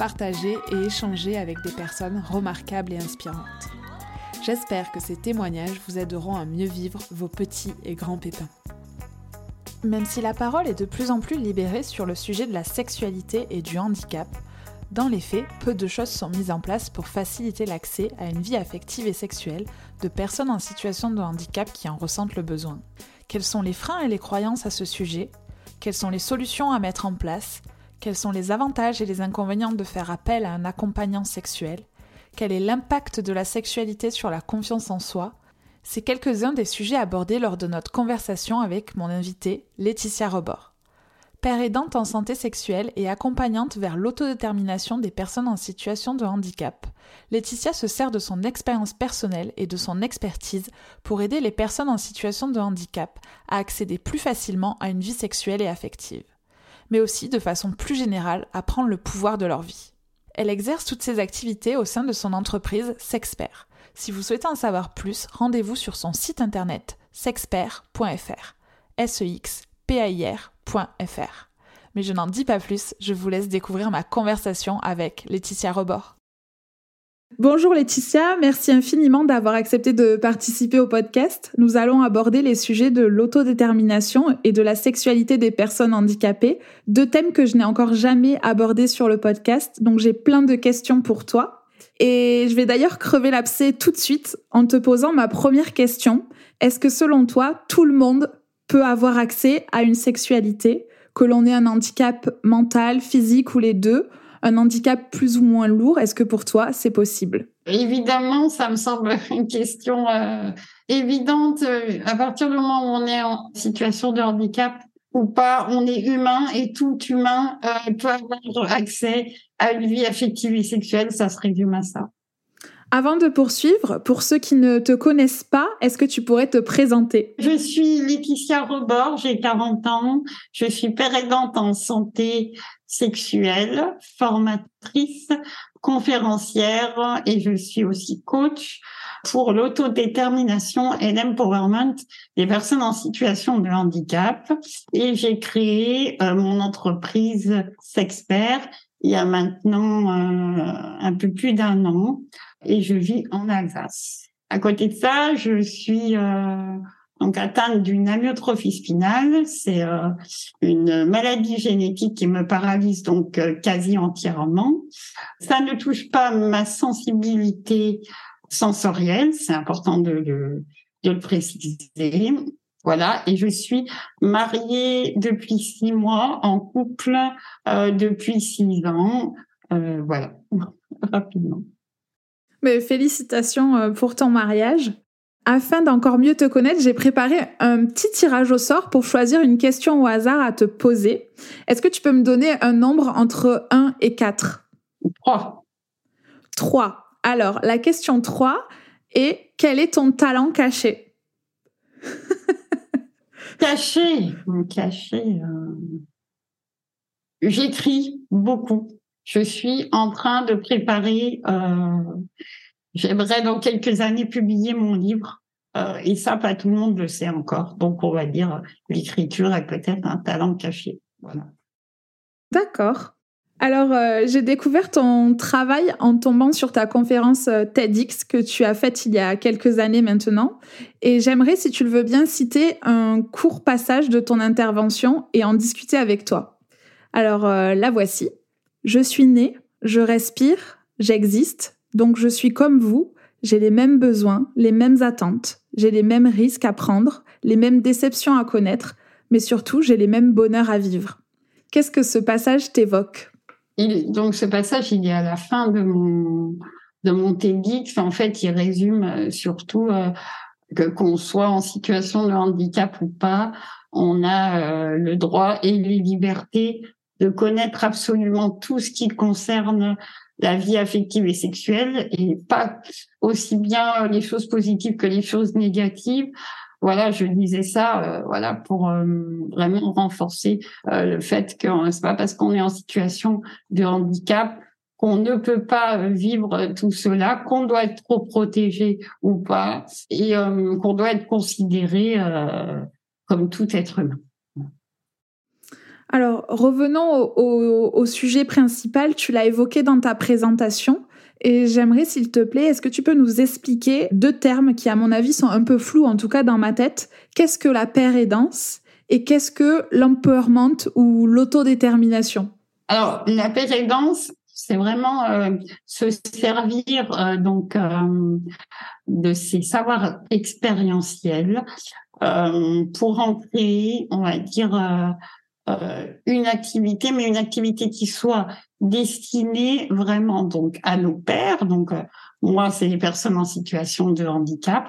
partager et échanger avec des personnes remarquables et inspirantes. J'espère que ces témoignages vous aideront à mieux vivre vos petits et grands pépins. Même si la parole est de plus en plus libérée sur le sujet de la sexualité et du handicap, dans les faits, peu de choses sont mises en place pour faciliter l'accès à une vie affective et sexuelle de personnes en situation de handicap qui en ressentent le besoin. Quels sont les freins et les croyances à ce sujet? Quelles sont les solutions à mettre en place? Quels sont les avantages et les inconvénients de faire appel à un accompagnant sexuel? Quel est l'impact de la sexualité sur la confiance en soi? C'est quelques-uns des sujets abordés lors de notre conversation avec mon invitée, Laetitia Rebord. Père aidante en santé sexuelle et accompagnante vers l'autodétermination des personnes en situation de handicap, Laetitia se sert de son expérience personnelle et de son expertise pour aider les personnes en situation de handicap à accéder plus facilement à une vie sexuelle et affective mais aussi de façon plus générale à prendre le pouvoir de leur vie. Elle exerce toutes ses activités au sein de son entreprise Sexpert. Si vous souhaitez en savoir plus, rendez-vous sur son site internet sexpert.fr. s e r.fr. Mais je n'en dis pas plus, je vous laisse découvrir ma conversation avec Laetitia Rebord. Bonjour Laetitia, merci infiniment d'avoir accepté de participer au podcast. Nous allons aborder les sujets de l'autodétermination et de la sexualité des personnes handicapées, deux thèmes que je n'ai encore jamais abordés sur le podcast, donc j'ai plein de questions pour toi. Et je vais d'ailleurs crever l'abcès tout de suite en te posant ma première question. Est-ce que selon toi, tout le monde peut avoir accès à une sexualité, que l'on ait un handicap mental, physique ou les deux un handicap plus ou moins lourd. Est-ce que pour toi, c'est possible? Évidemment, ça me semble une question euh, évidente. À partir du moment où on est en situation de handicap ou pas, on est humain et tout humain euh, peut avoir accès à une vie affective et sexuelle. Ça se résume à ça. Avant de poursuivre, pour ceux qui ne te connaissent pas, est-ce que tu pourrais te présenter? Je suis Laetitia Rebord, j'ai 40 ans, je suis père aidante en santé sexuelle, formatrice, conférencière et je suis aussi coach pour l'autodétermination et l'empowerment des personnes en situation de handicap. Et j'ai créé euh, mon entreprise Sexpert il y a maintenant euh, un peu plus d'un an et je vis en Alsace. À côté de ça, je suis euh, donc atteinte d'une amyotrophie spinale. C'est euh, une maladie génétique qui me paralyse donc euh, quasi entièrement. Ça ne touche pas ma sensibilité sensorielle, c'est important de, de, de, le préciser. Voilà, et je suis mariée depuis six mois, en couple euh, depuis six ans. Euh, voilà, rapidement. Mais félicitations euh, pour ton mariage. Afin d'encore mieux te connaître, j'ai préparé un petit tirage au sort pour choisir une question au hasard à te poser. Est-ce que tu peux me donner un nombre entre 1 et 4 3. 3. Alors, la question 3 est quel est ton talent caché? Caché Caché. Euh... J'écris beaucoup. Je suis en train de préparer, euh, j'aimerais dans quelques années publier mon livre. Euh, et ça, pas tout le monde le sait encore. Donc, on va dire, l'écriture est peut-être un talent caché. Voilà. D'accord. Alors, euh, j'ai découvert ton travail en tombant sur ta conférence TEDx que tu as faite il y a quelques années maintenant. Et j'aimerais, si tu le veux bien, citer un court passage de ton intervention et en discuter avec toi. Alors, la voici. Je suis né, je respire, j'existe, donc je suis comme vous, j'ai les mêmes besoins, les mêmes attentes, j'ai les mêmes risques à prendre, les mêmes déceptions à connaître, mais surtout j'ai les mêmes bonheurs à vivre. Qu'est-ce que ce passage t'évoque? Donc ce passage, il est à la fin de mon de mon TEDx. En fait, il résume euh, surtout euh, que qu'on soit en situation de handicap ou pas, on a euh, le droit et les libertés de connaître absolument tout ce qui concerne la vie affective et sexuelle et pas aussi bien les choses positives que les choses négatives. Voilà, je disais ça, euh, voilà, pour euh, vraiment renforcer euh, le fait que c'est pas parce qu'on est en situation de handicap qu'on ne peut pas vivre tout cela, qu'on doit être trop protégé ou pas, et qu'on doit être considéré comme tout être humain. Alors, revenons au, sujet principal, tu l'as évoqué dans ta présentation. Et j'aimerais, s'il te plaît, est-ce que tu peux nous expliquer deux termes qui, à mon avis, sont un peu flous, en tout cas dans ma tête. Qu'est-ce que la paire aidance et qu'est-ce que l'empowerment ou l'autodétermination? Alors, la paire aidance, c'est vraiment euh, se servir euh, donc euh, de ces savoirs expérientiels pour en créer, on va dire, euh, une activité, mais une activité qui soit destinée vraiment donc à nos pères. Donc euh, moi, c'est les personnes en situation de handicap.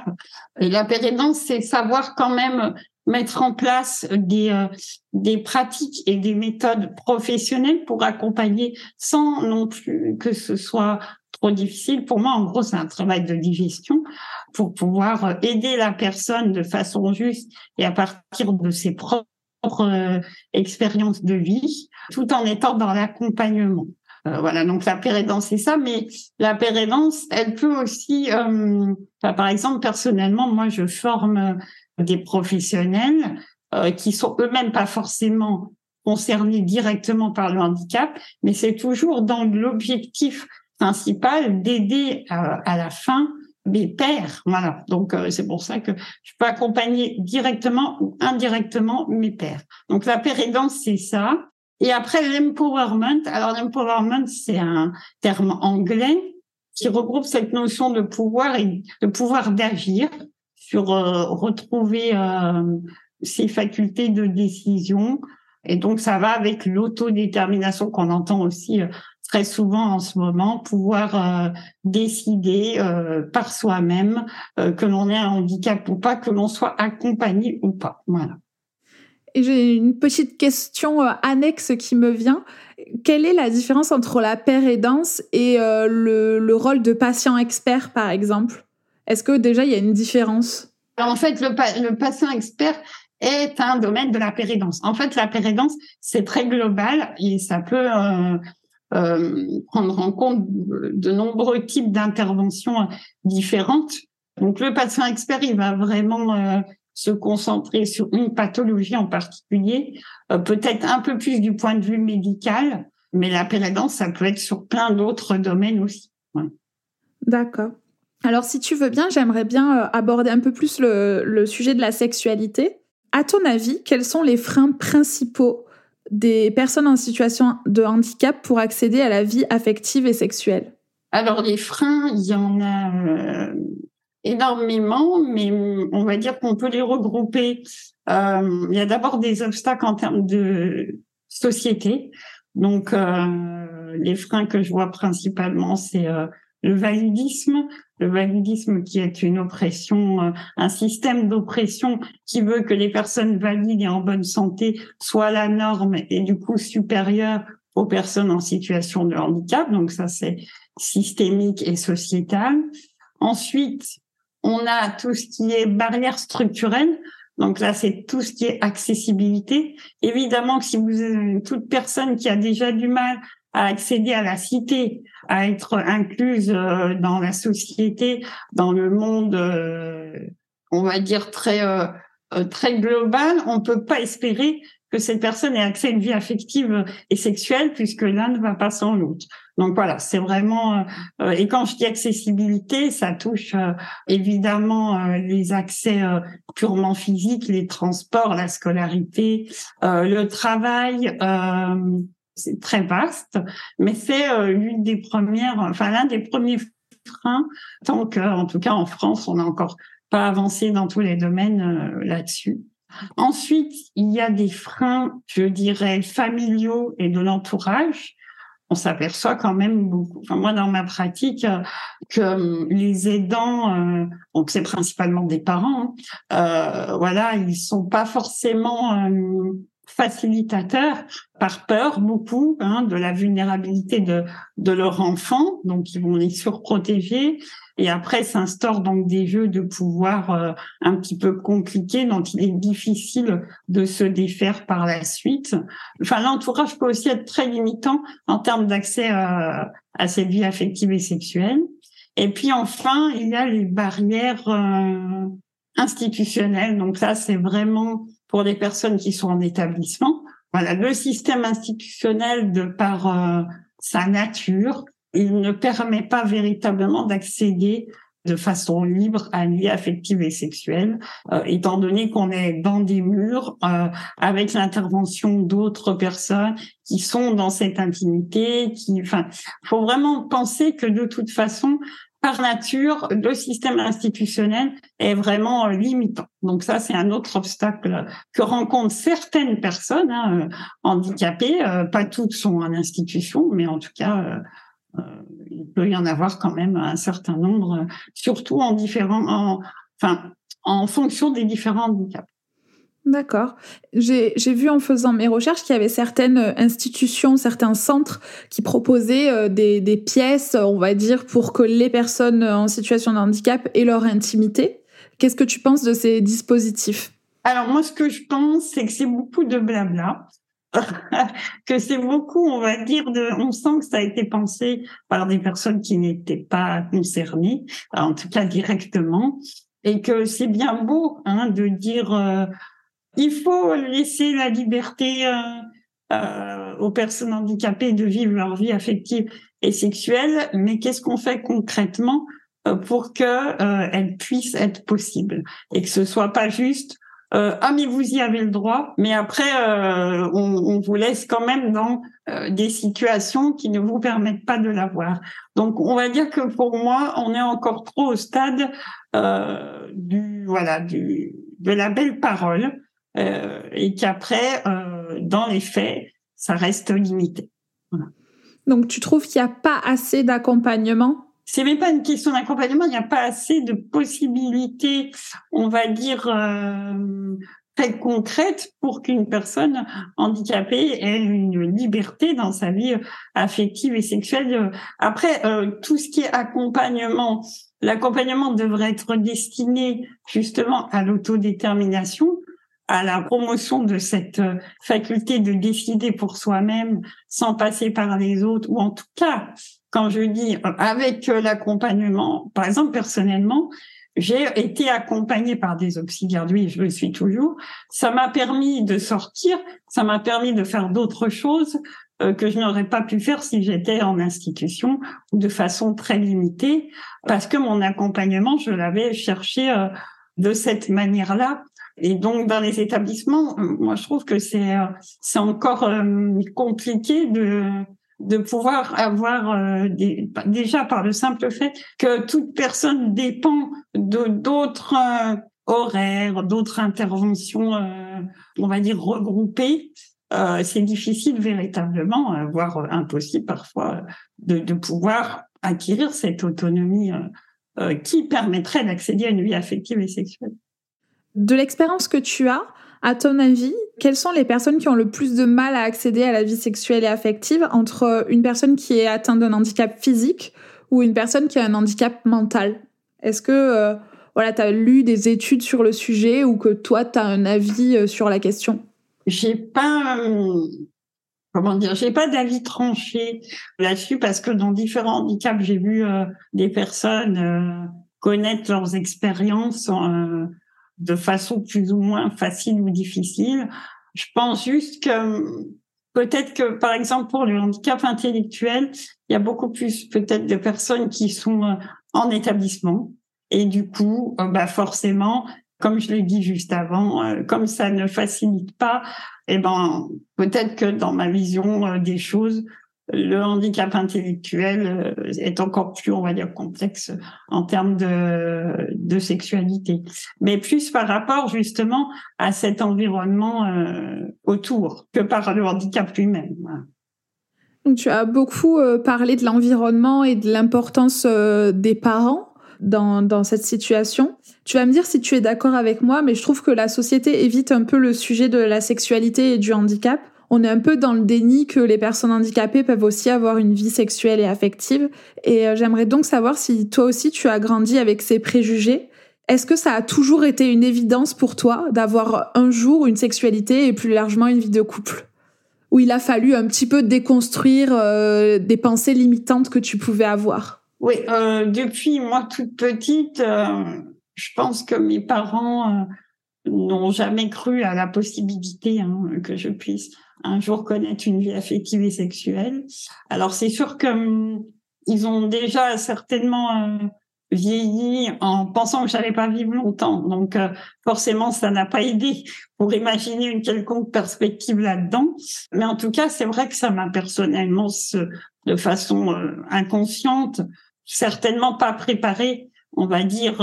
Et la pérédance, c'est savoir quand même mettre en place des euh, des pratiques et des méthodes professionnelles pour accompagner sans non plus que ce soit trop difficile. Pour moi, en gros, c'est un travail de digestion pour pouvoir aider la personne de façon juste et à partir de ses propres euh, expérience de vie, tout en étant dans l'accompagnement. Euh, voilà, donc la pérédance, c'est ça, mais la pérédance, elle peut aussi, euh, par exemple, personnellement, moi, je forme des professionnels qui sont eux-mêmes pas forcément concernés directement par le handicap, mais c'est toujours dans l'objectif principal d'aider à la fin mes pères. Voilà. Donc euh, c'est pour ça que je peux accompagner directement ou indirectement mes pères. Donc la pérédance c'est ça. Et après l'empowerment. Alors l'empowerment c'est un terme anglais qui regroupe cette notion de pouvoir et de pouvoir d'agir sur euh, retrouver euh, ses facultés de décision. Et donc ça va avec l'autodétermination qu'on entend aussi très souvent en ce moment, pouvoir euh, décider euh, par soi-même euh, que l'on ait un handicap ou pas, que l'on soit accompagné ou pas. Voilà. Et j'ai une petite question annexe qui me vient. Quelle est la différence entre la paire aidance et le, le, rôle de patient expert, par exemple? Est-ce que déjà il y a une différence? En fait, le, le patient expert, est un domaine de la pérédance. En fait, la pérédance, c'est très global et ça peut euh, prendre en compte de nombreux types d'interventions différentes. Donc le patient expert, il va vraiment euh, se concentrer sur une pathologie en particulier, euh, peut-être un peu plus du point de vue médical, mais la pérédance, ça peut être sur plein d'autres domaines aussi. D'accord. Alors si tu veux bien, j'aimerais bien aborder un peu plus le sujet de la sexualité. À ton avis, quels sont les freins principaux des personnes en situation de handicap pour accéder à la vie affective et sexuelle Alors les freins, il y en a euh, énormément, mais on va dire qu'on peut les regrouper. Euh, il y a d'abord des obstacles en termes de société. Donc euh, les freins que je vois principalement, c'est le validisme, le validisme qui est une oppression, euh, un système d'oppression qui veut que les personnes valides et en bonne santé soient la norme et du coup supérieures aux personnes en situation de handicap. Donc ça, c'est systémique et sociétal. Ensuite, on a tout ce qui est barrière structurelle. Donc là, c'est tout ce qui est accessibilité. Évidemment que si vous toute personne qui a déjà du mal à accéder à la cité, à être incluse euh, dans la société, dans le monde, euh, on va dire très euh, très global, on peut pas espérer que cette personne ait accès à une vie affective et sexuelle puisque l'un ne va pas sans l'autre. Donc voilà, c'est vraiment et quand je dis accessibilité, ça touche évidemment les accès purement physiques, les transports, la scolarité, le travail, c'est très vaste, mais c'est euh, l'une des premières, enfin l'un des premiers freins, tant que, en tout cas en France, on n'a encore pas avancé dans tous les domaines euh, là-dessus. Ensuite, il y a des freins, je dirais, familiaux et de l'entourage. On s'aperçoit quand même beaucoup. Enfin, moi, dans ma pratique, euh, que les aidants, donc c'est principalement des parents, hein, voilà, ils sont pas forcément facilitateurs par peur beaucoup hein, de la vulnérabilité de, de leur enfant, donc ils vont les surprotéger. Et après s'instaurent donc des jeux de pouvoir euh, un petit peu compliqués dont il est difficile de se défaire par la suite. Enfin, l'entourage peut aussi être très limitant en termes d'accès euh, à cette vie affective et sexuelle. Et puis enfin, il y a les barrières euh, institutionnelles. Donc là, c'est vraiment pour les personnes qui sont en établissement. Voilà, le système institutionnel, de par euh, sa nature, il ne permet pas véritablement d'accéder de façon libre à une vie affective et sexuelle, euh, étant donné qu'on est dans des murs euh, avec l'intervention d'autres personnes qui sont dans cette intimité. Qui, enfin, faut vraiment penser que de toute façon, par nature, le système institutionnel est vraiment euh, limitant. Donc ça, c'est un autre obstacle que rencontrent certaines personnes hein, euh, handicapées. Euh, pas toutes sont en institution, mais en tout cas, il peut y en avoir quand même un certain nombre, surtout en fonction des différents handicaps. D'accord. J'ai vu en faisant mes recherches qu'il y avait certaines institutions, certains centres qui proposaient euh, des, des, pièces, on va dire, pour que les personnes en situation de handicap aient leur intimité. Qu'est-ce que tu penses de ces dispositifs? Alors moi, ce que je pense, c'est que c'est beaucoup de blabla. que c'est beaucoup, on va dire, de, on sent que ça a été pensé par des personnes qui n'étaient pas concernées, en tout cas directement, et que c'est bien beau hein, de dire euh, il faut laisser la liberté euh, euh, aux personnes handicapées de vivre leur vie affective et sexuelle, mais qu'est-ce qu'on fait concrètement euh, pour que euh, puisse être possible et que ce soit pas juste euh, ah mais vous y avez le droit, mais après on, vous laisse quand même dans des situations qui ne vous permettent pas de l'avoir. Donc on va dire que pour moi on est encore trop au stade du voilà de la belle parole euh, et qu'après, euh, dans les faits, ça reste limité. Donc, tu trouves qu'il n'y a pas assez d'accompagnement? C'est même pas une question d'accompagnement, il n'y a pas assez de possibilités, on va dire, euh, très concrètes pour qu'une personne handicapée ait une liberté dans sa vie affective et sexuelle. Après, euh, tout ce qui est accompagnement, l'accompagnement devrait être destiné justement à l'autodétermination, à la promotion de cette euh, faculté de décider pour soi-même sans passer par les autres, ou en tout cas, quand je dis euh, avec euh, l'accompagnement, par exemple personnellement, j'ai été accompagnée par des auxiliaires de vie, je le suis toujours. Ça m'a permis de sortir, ça m'a permis de faire d'autres choses que je n'aurais pas pu faire si j'étais en institution de façon très limitée, parce que mon accompagnement, je l'avais cherché de cette manière-là et donc dans les établissements, moi je trouve que c'est euh, c'est encore euh, compliqué de de pouvoir avoir euh, des, déjà par le simple fait que toute personne dépend de d'autres horaires, d'autres interventions, on va dire regroupées. c'est difficile véritablement, voire impossible parfois, de, de pouvoir acquérir cette autonomie qui permettrait d'accéder à une vie affective et sexuelle. De l'expérience que tu as, à ton avis, quelles sont les personnes qui ont le plus de mal à accéder à la vie sexuelle et affective entre une personne qui est atteinte d'un handicap physique ou une personne qui a un handicap mental? Est-ce que euh, voilà, tu as lu des études sur le sujet ou que toi, tu as un avis euh, sur la question? J'ai pas euh, comment dire, j'ai pas d'avis tranché là-dessus parce que dans différents handicaps, j'ai vu des personnes connaître leurs expériences de façon plus ou moins facile ou difficile. Je pense juste que peut-être que, par exemple, pour le handicap intellectuel, il y a beaucoup plus peut-être de personnes qui sont euh, en établissement. Et du coup, euh, bah forcément, comme je l'ai dit juste avant, euh, comme ça ne facilite pas, eh ben peut-être que dans ma vision des choses, le handicap intellectuel euh, est encore plus, on va dire, complexe en termes de, de sexualité, mais plus par rapport justement à cet environnement euh, autour que par le handicap lui-même. tu as beaucoup euh, parlé de l'environnement et de l'importance des parents. dans, dans cette situation. Tu vas me dire si tu es d'accord avec moi, mais je trouve que la société évite un peu le sujet de la sexualité et du handicap. On est un peu dans le déni que les personnes handicapées peuvent aussi avoir une vie sexuelle et affective. Et euh, j'aimerais donc savoir si toi aussi tu as grandi avec ces préjugés. Est-ce que ça a toujours été une évidence pour toi d'avoir un jour une sexualité et plus largement une vie de couple? Où il a fallu un petit peu déconstruire euh, des pensées limitantes que tu pouvais avoir? Oui, euh, depuis moi toute petite, je pense que mes parents n'ont jamais cru à la possibilité hein, que je puisse un jour connaître une vie affective et sexuelle. Alors c'est sûr que hum, ils ont déjà certainement euh, vieilli en pensant que j'allais pas vivre longtemps. Donc euh, forcément ça n'a pas aidé pour imaginer une quelconque perspective là-dedans. Mais en tout cas c'est vrai que ça m'a personnellement de façon euh, inconsciente certainement pas préparé, on va dire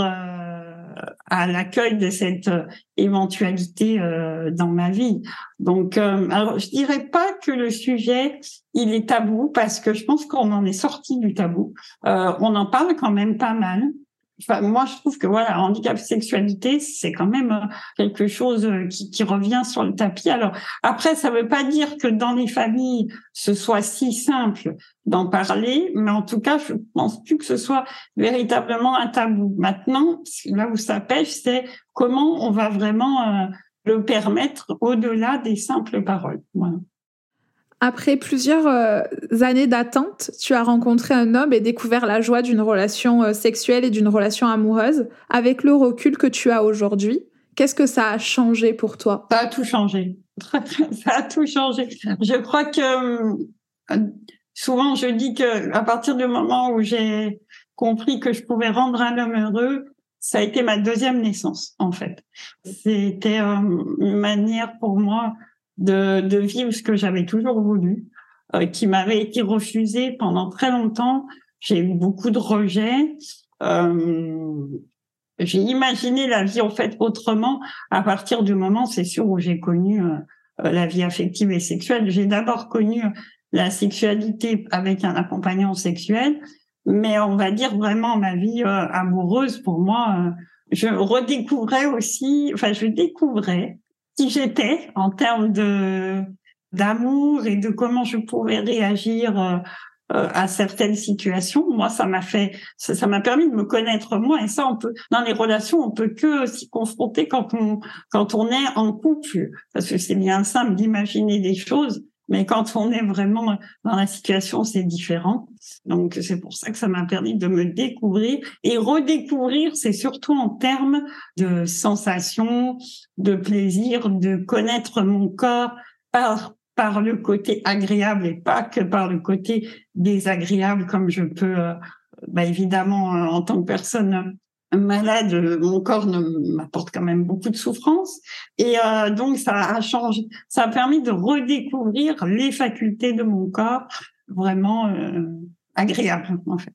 à l'accueil de cette euh, éventualité euh, dans ma vie. Donc, euh, alors je dirais pas que le sujet il est tabou parce que je pense qu'on en est sorti du tabou. on en parle quand même pas mal moi, je trouve que voilà, handicap sexualité, c'est quand même euh, quelque chose euh, qui, revient sur le tapis. Alors après, ça ne veut pas dire que dans les familles, ce soit si simple d'en parler, mais en tout cas, je pense plus que ce soit véritablement un tabou. Maintenant, là où ça pêche, c'est comment on va vraiment euh, le permettre au-delà des simples paroles. Voilà. Après plusieurs euh, années d'attente, tu as rencontré un homme et découvert la joie d'une relation euh, sexuelle et d'une relation amoureuse. Avec le recul que tu as aujourd'hui, qu'est-ce que ça a changé pour toi? Ça a tout changé. ça a tout changé. Je crois que euh, souvent je dis que à partir du moment où j'ai compris que je pouvais rendre un homme heureux, ça a été ma deuxième naissance en fait. C'était une manière pour moi de, de vivre ce que j'avais toujours voulu, euh, qui m'avait été refusé pendant très longtemps. J'ai eu beaucoup de rejets. Euh, j'ai imaginé la vie en fait autrement à partir du moment, c'est sûr, où j'ai connu euh, la vie affective et sexuelle. J'ai d'abord connu la sexualité avec un accompagnant sexuel, mais on va dire vraiment ma vie amoureuse pour moi. je redécouvrais aussi, enfin je découvrais qui j'étais en termes de d'amour et de comment je pouvais réagir euh, euh, à certaines situations. Moi, ça m'a fait, ça m'a permis de me connaître moi. Et ça, on peut, dans les relations, on peut que s'y confronter quand on, quand on est en couple, parce que c'est bien simple d'imaginer des choses, mais quand on est vraiment dans la situation, c'est différent. Donc, c'est pour ça que ça m'a permis de me découvrir et redécouvrir, c'est surtout en termes de sensations, de plaisir, de connaître mon corps par, par le côté agréable et pas que par le côté désagréable comme je peux, euh, bah évidemment, euh, en tant que personne malade, mon corps m'apporte quand même beaucoup de souffrance. Et euh, donc, ça a changé, ça a permis de redécouvrir les facultés de mon corps vraiment euh, agréables, en fait.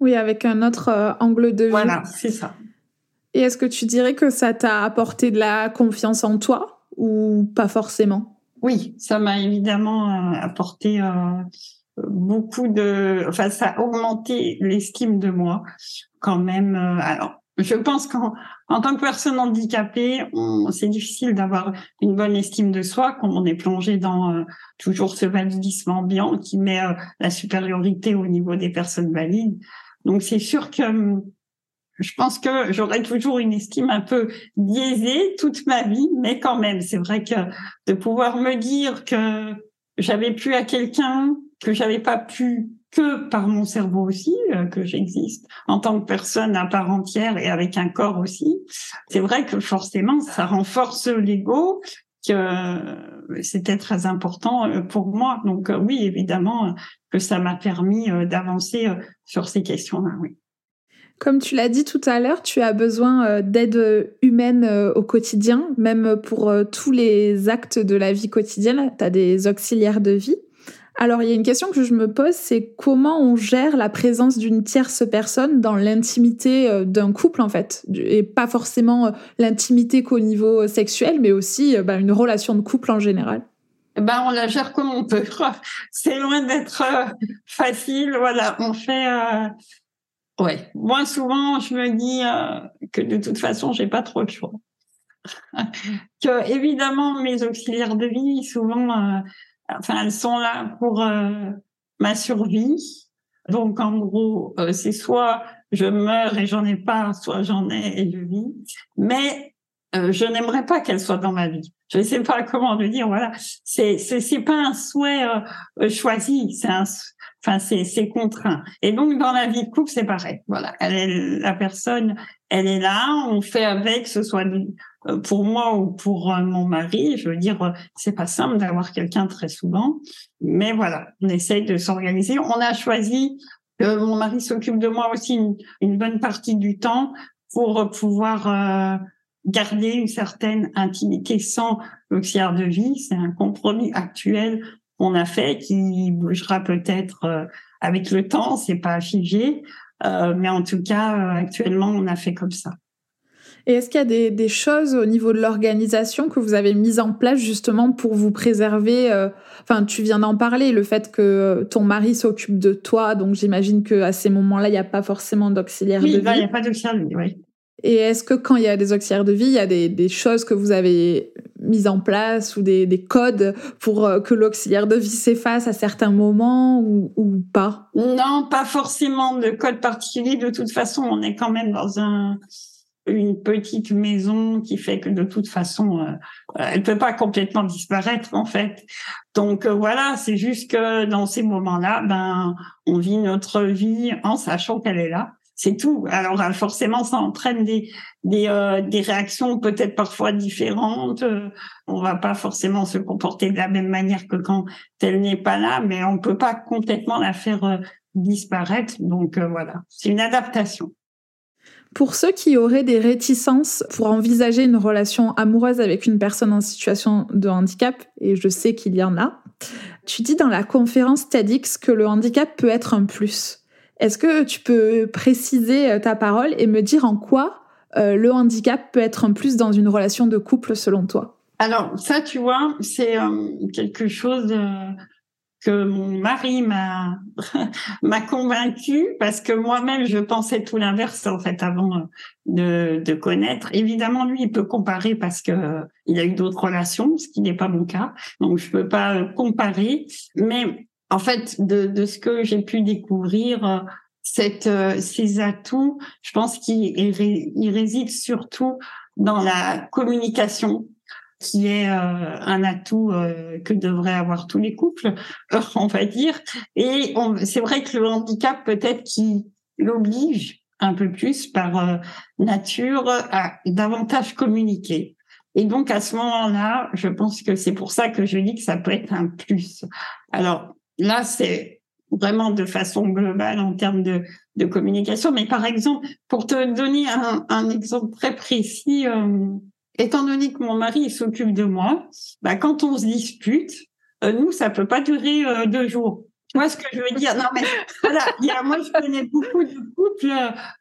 Oui, avec un autre euh, angle de vue. Voilà, c'est ça. Et est-ce que tu dirais que ça t'a apporté de la confiance en toi ou pas forcément? Oui, ça m'a évidemment apporté beaucoup de, enfin, ça a augmenté l'estime de moi quand même. Euh, alors, je pense qu'en en tant que personne handicapée, c'est difficile d'avoir une bonne estime de soi quand on est plongé dans euh, toujours ce validisme ambiant qui met euh, la supériorité au niveau des personnes valides. Donc c'est sûr que hum, je pense que j'aurai toujours une estime un peu biaisée toute ma vie, mais quand même, c'est vrai que de pouvoir me dire que j'avais plus à quelqu'un que j'avais pas pu que par mon cerveau aussi, euh, que j'existe en tant que personne à part entière et avec un corps aussi. C'est vrai que forcément, ça renforce l'ego, que euh, c'était très important euh, pour moi. Donc oui, évidemment, que ça m'a permis d'avancer sur ces questions-là, oui. Comme tu l'as dit tout à l'heure, tu as besoin d'aide humaine au quotidien, même pour tous les actes de la vie quotidienne. Tu as des auxiliaires de vie. Alors, il y a une question que je me pose, c'est comment on gère la présence d'une tierce personne dans l'intimité euh, d'un couple, en fait, et pas forcément euh, l'intimité qu'au niveau sexuel, mais aussi euh, bah, une relation de couple en général. Eh ben, on la gère comme on peut. C'est loin d'être facile. Voilà, on fait. Ouais. Moi, souvent, je me dis euh, que de toute façon, j'ai pas trop de choix. que évidemment, mes auxiliaires de vie, souvent, euh, enfin, elles sont là pour euh, ma survie. Donc, en gros, c'est soit je meurs et j'en ai pas, soit j'en ai et je vis. Mais je n'aimerais pas qu'elles soient dans ma vie. Je ne sais pas comment le dire. Voilà, c'est c'est pas un souhait choisi, c'est un Enfin, c'est, c'est contraint. Et donc, dans la vie de couple, c'est pareil. Voilà. Elle est, la personne, elle est là. On fait avec, que ce soit euh, pour moi ou pour euh, mon mari. Je veux dire, euh, c'est pas simple d'avoir quelqu'un très souvent. Mais voilà, on essaye de s'organiser. On a choisi que mon mari s'occupe de moi aussi une, bonne partie du temps pour pouvoir garder une certaine intimité sans l'auxiliaire de vie. C'est un compromis actuel qu'on a fait, qui bougera peut-être avec le temps, c'est pas figé, mais en tout cas, euh, actuellement, on a fait comme ça. Et est-ce qu'il y a des, des, choses au niveau de l'organisation que vous avez mises en place justement pour vous préserver Enfin, tu viens d'en parler, le fait que ton mari s'occupe de toi, donc j'imagine que à ces moments-là, il n'y a pas forcément d'auxiliaire de vie. il n'y a pas d'auxiliaire de vie, oui. Et est-ce que quand il y a des auxiliaires de vie, il y a des, des choses que vous avez mises en place ou des, des codes pour euh, que l'auxiliaire de vie s'efface à certains moments ou, pas? Non, pas forcément de code particulier. De toute façon, on est quand même dans un, une petite maison qui fait que de toute façon, euh, elle peut pas complètement disparaître en fait. Donc euh, voilà, c'est juste que dans ces moments-là, ben, on vit notre vie en sachant qu'elle est là c'est tout. Alors euh, forcément, ça entraîne euh, des réactions peut-être parfois différentes. Euh, on va pas forcément se comporter de la même manière que quand elle n'est pas là, mais on peut pas complètement la faire disparaître. Donc voilà, c'est une adaptation. Pour ceux qui auraient des réticences pour envisager une relation amoureuse avec une personne en situation de handicap, et je sais qu'il y en a, tu dis dans la conférence TEDx que le handicap peut être un plus. Est-ce que tu peux préciser euh, ta parole et me dire en quoi euh, le handicap peut être un plus dans une relation de couple selon toi? Alors ça, tu vois, c'est euh, quelque chose que mon mari m'a m'a convaincu parce que moi-même je pensais tout l'inverse en fait avant de, connaître. Évidemment, lui, il peut comparer parce que il a eu d'autres relations, ce qui n'est pas mon cas, donc je peux pas comparer. Mais en fait, de, de ce que j'ai pu découvrir, euh, cette, euh, ces atouts, je pense qu'ils résident surtout dans la communication, qui est euh, un atout que devraient avoir tous les couples, on va dire. Et c'est vrai que le handicap peut-être qui l'oblige un peu plus par nature à davantage communiquer. Et donc à ce moment-là, je pense que c'est pour ça que je dis que ça peut être un plus. Alors là, c'est vraiment de façon globale en termes de, communication. Mais par exemple, pour te donner un, un exemple très précis, euh, étant donné que mon mari s'occupe de moi, bah, quand on se dispute, euh, nous, ça peut pas durer euh, deux jours. Vois ce que je veux dire? Non, mais voilà, il y a, moi, je connais beaucoup de couples,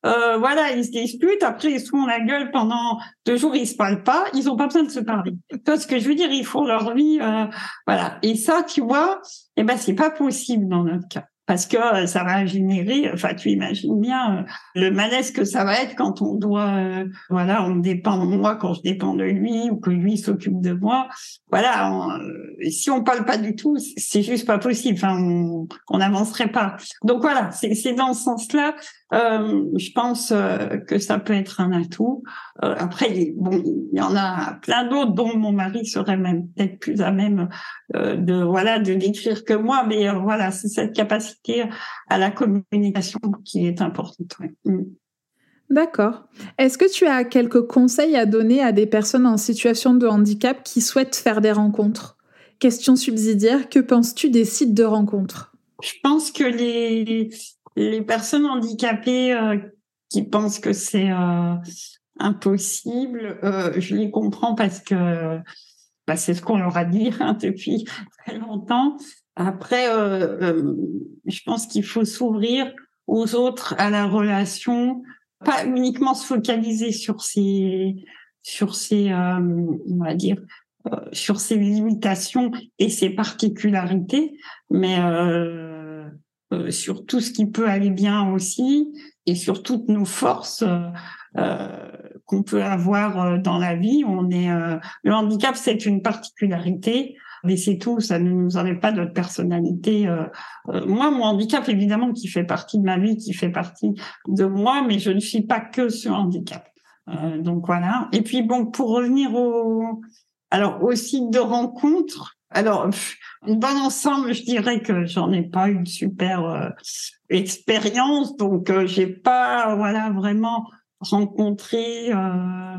euh, voilà, ils se disputent, après ils se font la gueule pendant deux jours, ils se parlent pas, ils ont pas besoin de se parler. Tu vois ce que je veux dire? Ils font leur vie, euh, voilà. Et ça, tu vois, eh ben, c'est pas possible dans notre cas parce que euh, ça va générer, enfin tu imagines bien euh, le malaise que ça va être quand on doit, euh, voilà, on dépend de moi quand je dépends de lui ou que lui s'occupe de moi. Voilà, si on parle pas du tout, c'est juste pas possible. Enfin, on n'avancerait pas. Donc voilà, c'est dans ce sens-là. Euh, je pense que ça peut être un atout. Euh, après, bon, il y en a plein d'autres dont mon mari serait même peut-être plus à même de voilà de décrire que moi, mais voilà, c'est cette capacité à la communication qui est importante. Mm. D'accord. Est-ce que tu as quelques conseils à donner à des personnes en situation de handicap qui souhaitent faire des rencontres? Question subsidiaire, que penses-tu des sites de rencontres? Je pense que les, les personnes handicapées euh, qui pensent que c'est euh, impossible, euh, je les comprends parce que bah, c'est ce qu'on leur a dit hein, depuis très longtemps. Après, je pense qu'il faut s'ouvrir aux autres, à la relation, pas uniquement se focaliser sur ses, sur ses, on va dire, sur ses limitations et ses particularités, mais sur tout ce qui peut aller bien aussi et sur toutes nos forces euh, qu'on peut avoir dans la vie. On est le handicap, c'est une particularité, mais c'est tout. Ça ne nous enlève pas notre personnalité. moi, mon handicap, évidemment, qui fait partie de ma vie, qui fait partie de moi, mais je ne suis pas que ce handicap. donc voilà. Et puis bon, pour revenir au alors au site de rencontre, alors, bon ensemble, je dirais que j'en ai pas une super euh, expérience, donc euh, j'ai pas, voilà, vraiment rencontré euh,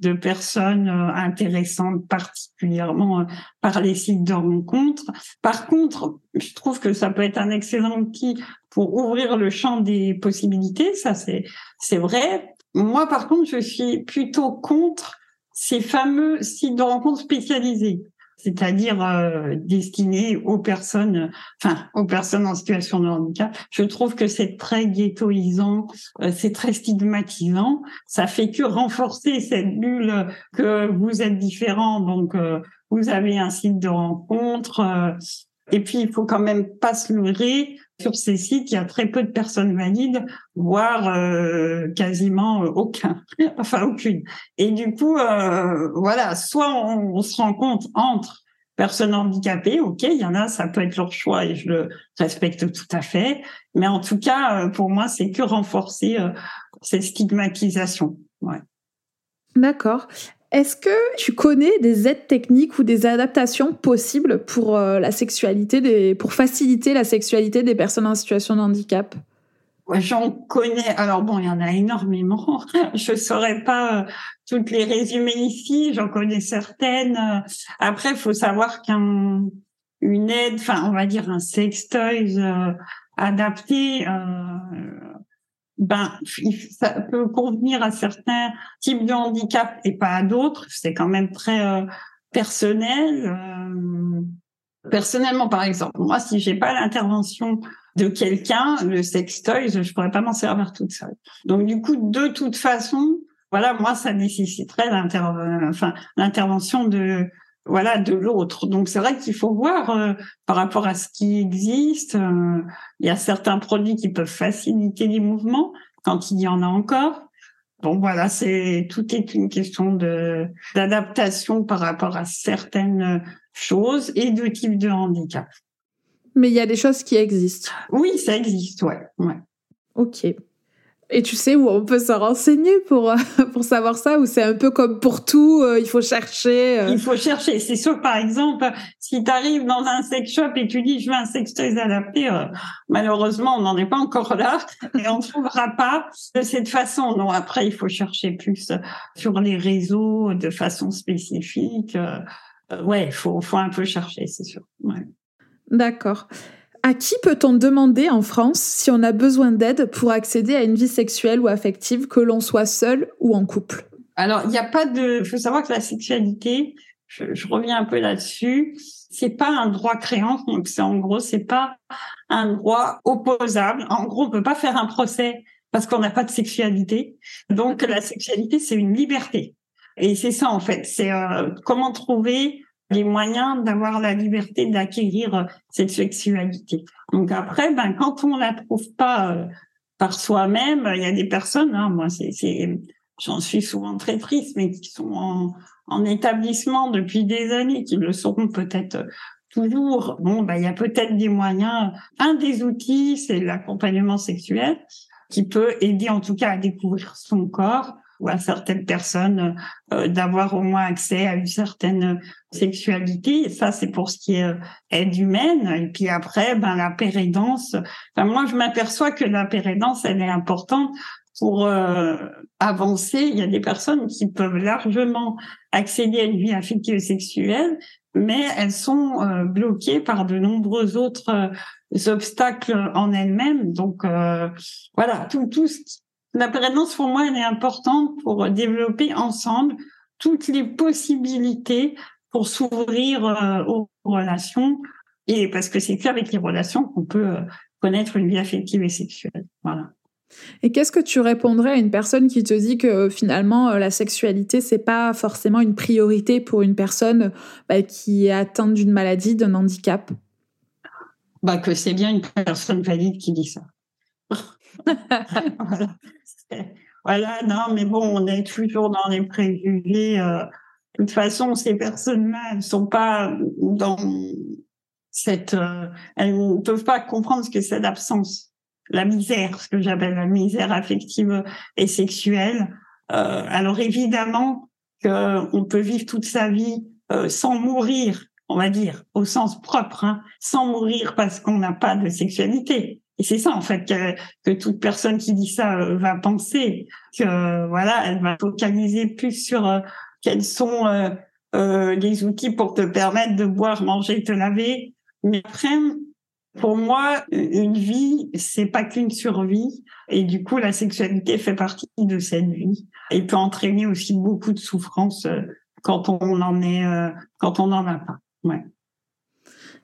de personnes intéressantes particulièrement par les sites de rencontre. Par contre, je trouve que ça peut être un excellent outil pour ouvrir le champ des possibilités, ça c'est c'est vrai. Moi, par contre, je suis plutôt contre ces fameux sites de rencontre spécialisés c'est-à-dire euh, destiné aux personnes, enfin aux personnes en situation de handicap. Je trouve que c'est très ghettoisant, euh, c'est très stigmatisant. Ça fait que renforcer cette bulle que vous êtes différent, donc euh, vous avez un site de rencontre. et puis il faut quand même pas se leurrer sur ces sites, il y a très peu de personnes valides, voire euh, quasiment euh, aucun, enfin aucune. Et du coup, euh, voilà, soit on, se rend compte entre personnes handicapées, ok, il y en a, ça peut être leur choix et je le respecte tout à fait, mais en tout cas, pour moi, c'est que renforcer stigmatisation. Ouais. D'accord. Est-ce que tu connais des aides techniques ou des adaptations possibles pour euh, la sexualité, des, pour faciliter la sexualité des personnes en situation de handicap? J'en connais. Alors bon, il y en a énormément. Je saurais pas euh, toutes les résumer ici. J'en connais certaines. Après, il faut savoir qu'une aide, enfin, on va dire un sextoy euh, adapté ben, ça peut convenir à certains types de handicap et pas à d'autres. C'est quand même très euh, personnel. Euh, personnellement, par exemple, moi, si j'ai pas l'intervention de quelqu'un, le sextoy, je pourrais pas m'en servir toute seule. Donc, du coup, de toute façon, voilà, moi, ça nécessiterait l'intervention de voilà de l'autre. Donc c'est vrai qu'il faut voir euh, par rapport à ce qui existe. Euh, il y a certains produits qui peuvent faciliter les mouvements quand il y en a encore. Bon voilà, c'est tout est une question de d'adaptation par rapport à certaines choses et de types de handicap. Mais il y a des choses qui existent. Oui, ça existe, ouais, ouais. Ok. Et tu sais où on peut se renseigner pour, euh, pour savoir ça Ou c'est un peu comme pour tout, euh, il faut chercher euh? Il faut chercher. C'est sûr, par exemple, si tu arrives dans un sex shop et tu dis je veux un sex toys adapté, malheureusement, on n'en est pas encore là et on ne trouvera pas de cette façon. Non, après, il faut chercher plus sur les réseaux de façon spécifique. ouais, il faut, faut un peu chercher, c'est sûr. Ouais. D'accord. À qui peut-on demander en France si on a besoin d'aide pour accéder à une vie sexuelle ou affective, que l'on soit seul ou en couple? Alors, il n'y a pas de. Il faut savoir que la sexualité, je, reviens un peu là-dessus, c'est pas un droit créant. Donc, c'est en gros, c'est pas un droit opposable. En gros, on peut pas faire un procès parce qu'on n'a pas de sexualité. Donc, la sexualité, c'est une liberté. Et c'est ça, en fait. C'est euh, comment trouver les moyens d'avoir la liberté d'acquérir euh, cette sexualité. Donc après, ben quand on la trouve pas euh, par soi-même, il y a des personnes, hein, moi c'est, j'en suis souvent très triste, mais qui sont en, en établissement depuis des années, qui le seront peut-être toujours. Bon, ben il y a peut-être des moyens. Un des outils, c'est l'accompagnement sexuel, qui peut aider en tout cas à découvrir son corps ou à certaines personnes euh, d'avoir au moins accès à une certaine sexualité. ça, c'est pour ce qui est euh, aide humaine. Et puis après, ben la pérédance. Enfin, moi, je m'aperçois que la pérédance, elle est importante pour euh, avancer. Il y a des personnes qui peuvent largement accéder à une vie affective sexuelle, mais elles sont bloquées par de nombreux autres obstacles en elles-mêmes. Donc voilà, tout, tout ce la présence, pour moi, elle est importante pour développer ensemble toutes les possibilités pour s'ouvrir euh, aux relations et parce que c'est qu'avec les relations qu'on peut euh, connaître une vie affective et sexuelle. Voilà. Et qu'est-ce que tu répondrais à une personne qui te dit que finalement euh, la sexualité c'est pas forcément une priorité pour une personne bah, qui est atteinte d'une maladie, d'un handicap? Bah que c'est bien une personne valide qui dit ça. voilà. non, mais bon, on est toujours dans les préjugés. de toute façon, ces personnes-là, ne sont pas dans cette, elles ne peuvent pas comprendre ce que c'est l'absence, la misère, ce que j'appelle la misère affective et sexuelle. Euh, alors évidemment qu'on peut vivre toute sa vie euh, sans mourir, on va dire, au sens propre, hein, sans mourir parce qu'on n'a pas de sexualité. Et c'est ça en fait que, toute personne qui dit ça euh, va penser que voilà, elle va focaliser plus sur quels sont les outils pour te permettre de boire, manger, te laver. Mais après, pour moi, une vie, c'est pas qu'une survie. Et du coup, la sexualité fait partie de cette vie et peut entraîner aussi beaucoup de souffrance euh, quand on en est, euh, quand on en a pas. Ouais.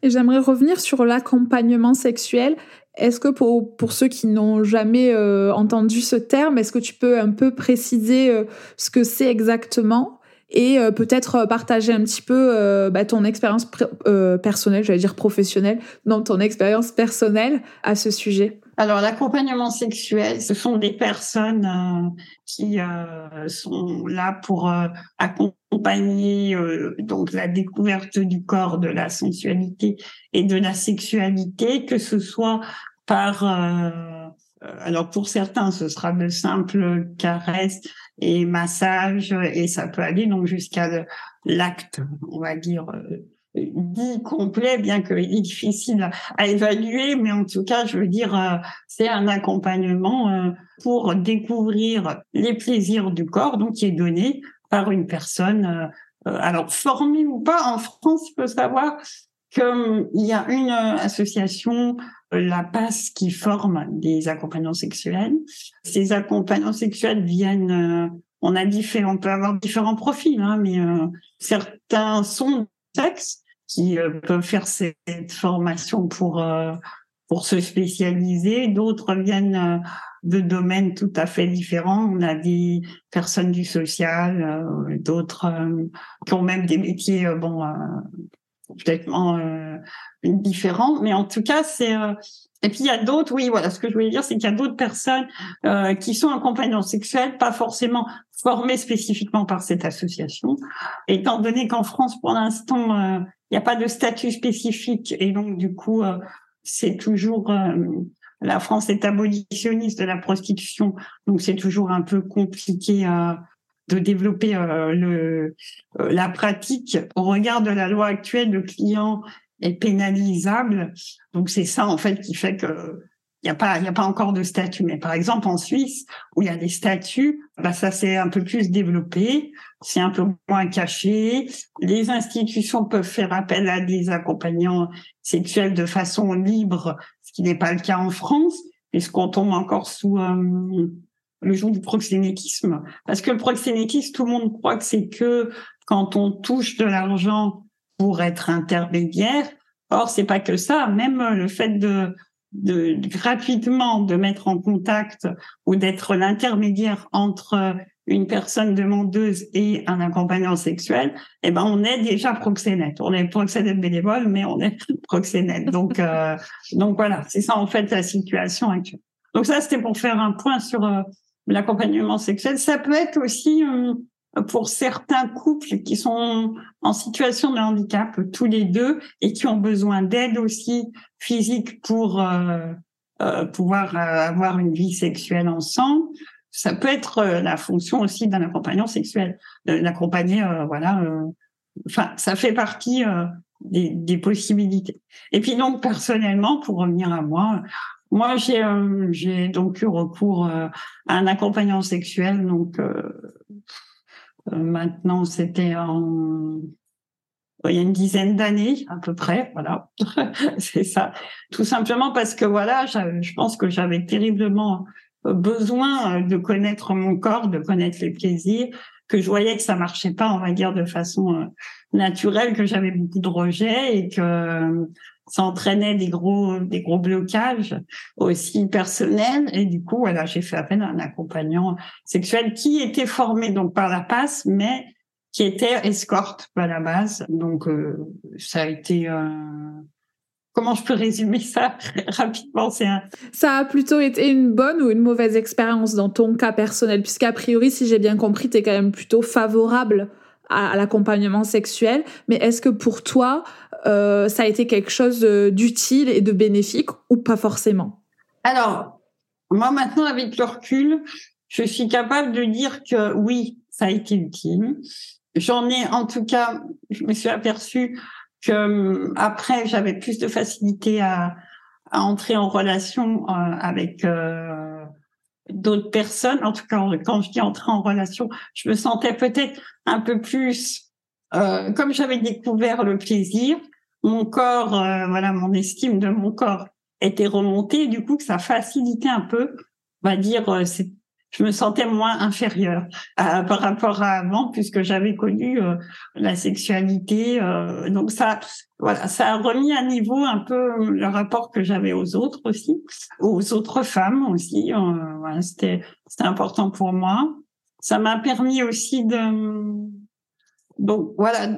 Et j'aimerais revenir sur l'accompagnement sexuel. Est-ce que pour, pour ceux qui n'ont jamais euh, entendu ce terme, est-ce que tu peux un peu préciser ce que c'est exactement et euh, peut-être euh, partager un petit peu euh, bah, ton expérience personnelle, j'allais dire professionnelle, non, ton expérience personnelle à ce sujet? Alors l'accompagnement sexuel, ce sont des personnes qui sont là pour accompagner donc la découverte du corps, de la sensualité et de la sexualité, que ce soit par alors pour certains, ce sera de simples caresses et massages, et ça peut aller donc jusqu'à l'acte, on va dire, euh, dit complet, bien qu'il est difficile à évaluer, mais en tout cas, je veux dire, euh, c'est un accompagnement euh, pour découvrir les plaisirs du corps, donc qui est donné par une personne, alors formée ou pas. En France, il faut savoir qu'il y a une association la passe qui forme des accompagnants sexuels. Ces accompagnants sexuels viennent, euh, on a différents, on peut avoir différents profils, hein, mais euh, certains sont sexe qui euh, peuvent faire cette formation pour pour se spécialiser. D'autres viennent de domaines tout à fait différents. On a des personnes du social, d'autres qui ont même des métiers bon complètement euh, différent. Mais en tout cas, c'est euh, et puis il y a d'autres, oui, voilà, ce que je voulais dire, c'est qu'il y a d'autres personnes euh, qui sont accompagnants sexuels, pas forcément formés spécifiquement par cette association. Étant donné qu'en France, pour l'instant, euh, il n'y a pas de statut spécifique et donc du coup, euh, c'est toujours la France est abolitionniste de la prostitution, donc c'est toujours un peu compliqué de développer euh, le, euh, la pratique au regard de la loi actuelle, le client est pénalisable. Donc c'est ça en fait qui fait que il n'y a pas il y a pas encore de statut. Mais par exemple en Suisse où il y a des statuts, bah ça c'est un peu plus développé, c'est un peu moins caché. Les institutions peuvent faire appel à des accompagnants sexuels de façon libre, ce qui n'est pas le cas en France puisqu'on tombe encore sous euh, le jour du proxénétisme. Parce que le proxénétisme, tout le monde croit que c'est que quand on touche de l'argent pour être intermédiaire. Or, c'est pas que ça. Même le fait de, de, gratuitement de mettre en contact ou d'être l'intermédiaire entre une personne demandeuse et un accompagnant sexuel, eh ben on est déjà proxénète. On est proxénète bénévole, mais on est proxénète. Donc euh, donc voilà, c'est ça en fait la situation actuelle. Donc ça c'était pour faire un point sur euh, l'accompagnement sexuel. Ça peut être aussi euh, pour certains couples qui sont en situation de handicap tous les deux et qui ont besoin d'aide aussi physique pour euh, euh pouvoir euh, avoir une vie sexuelle ensemble. Ça peut être la fonction aussi d'un accompagnant sexuel, d'accompagner, voilà. Enfin, ça fait partie des, des, possibilités. Et puis donc personnellement, pour revenir à moi, moi, j'ai euh, j'ai donc eu recours euh, à un accompagnant sexuel. Donc euh, maintenant, c'était en il y a une dizaine d'années à peu près, voilà, c'est ça. Tout simplement parce que voilà, je pense que j'avais terriblement besoin de connaître mon corps, de connaître les plaisirs, que je voyais que ça marchait pas, on va dire, de façon naturelle, que j'avais beaucoup de rejets et que ça entraînait des gros des gros blocages aussi personnels. Et du coup voilà j'ai fait appel à un accompagnant sexuel qui était formé donc par la passe mais qui était escorte à la base. Donc euh, ça a été euh, comment je peux résumer ça rapidement? C'est un... Ça a plutôt été une bonne ou une mauvaise expérience dans ton cas personnel, puisqu'a priori, si j'ai bien compris, tu es quand même plutôt favorable à, l'accompagnement sexuel. Mais est-ce que pour toi, euh, ça a été quelque chose d'utile et de bénéfique ou pas forcément? Alors, moi maintenant, avec le recul, je suis capable de dire que oui, ça a été utile. J'en ai, en tout cas, je me suis aperçue que hum, après, j'avais plus de facilité à, à entrer en relation euh, avec euh, d'autres personnes. En tout cas, quand je dis en relation, je me sentais peut-être un peu plus euh, comme j'avais découvert le plaisir. Mon corps, euh, voilà, mon estime de mon corps était remontée. Du coup, que ça facilitait un peu, on va dire, euh, je me sentais moins inférieure par rapport à avant puisque j'avais connu euh, la sexualité euh, donc ça voilà ça a remis à niveau un peu le rapport que j'avais aux autres aussi aux autres femmes aussi euh, voilà, c'était c'était important pour moi. Ça m'a permis aussi de donc voilà